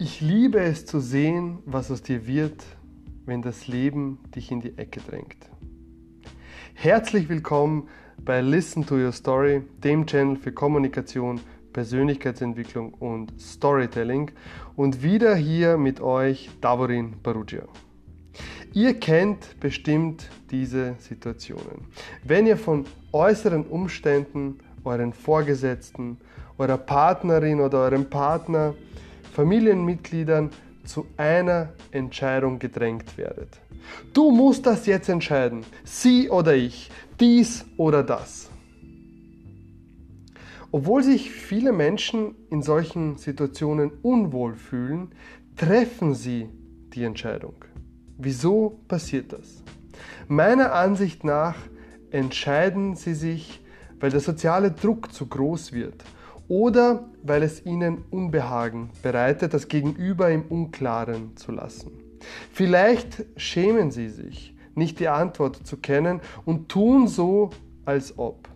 Ich liebe es zu sehen, was aus dir wird, wenn das Leben dich in die Ecke drängt. Herzlich willkommen bei Listen to Your Story, dem Channel für Kommunikation, Persönlichkeitsentwicklung und Storytelling und wieder hier mit euch Davorin Barugia. Ihr kennt bestimmt diese Situationen. Wenn ihr von äußeren Umständen, euren Vorgesetzten, eurer Partnerin oder eurem Partner Familienmitgliedern zu einer Entscheidung gedrängt werdet. Du musst das jetzt entscheiden, sie oder ich, dies oder das. Obwohl sich viele Menschen in solchen Situationen unwohl fühlen, treffen sie die Entscheidung. Wieso passiert das? Meiner Ansicht nach entscheiden sie sich, weil der soziale Druck zu groß wird oder weil es ihnen Unbehagen bereitet, das Gegenüber im Unklaren zu lassen. Vielleicht schämen sie sich, nicht die Antwort zu kennen und tun so, als ob.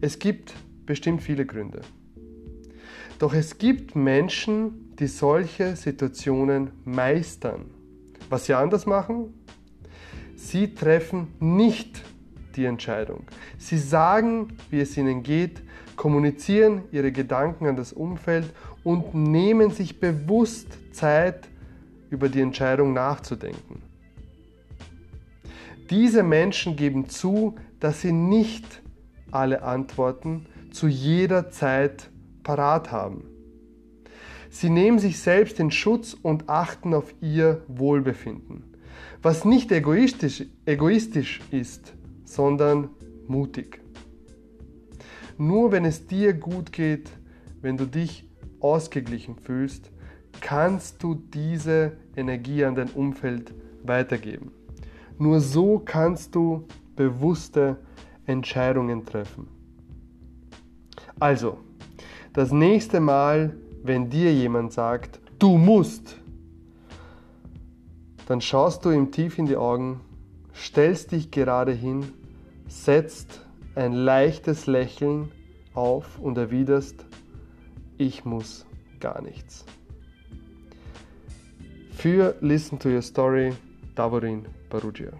Es gibt bestimmt viele Gründe. Doch es gibt Menschen, die solche Situationen meistern. Was sie anders machen? Sie treffen nicht die Entscheidung. Sie sagen, wie es ihnen geht, kommunizieren ihre Gedanken an das Umfeld und nehmen sich bewusst Zeit, über die Entscheidung nachzudenken. Diese Menschen geben zu, dass sie nicht alle Antworten zu jeder Zeit parat haben. Sie nehmen sich selbst in Schutz und achten auf ihr Wohlbefinden, was nicht egoistisch, egoistisch ist, sondern mutig. Nur wenn es dir gut geht, wenn du dich ausgeglichen fühlst, kannst du diese Energie an dein Umfeld weitergeben. Nur so kannst du bewusste Entscheidungen treffen. Also, das nächste Mal, wenn dir jemand sagt, du musst, dann schaust du ihm tief in die Augen, stellst dich gerade hin, setzt ein leichtes Lächeln auf und erwiderst, ich muss gar nichts. Für Listen to Your Story, Davorin Barugia.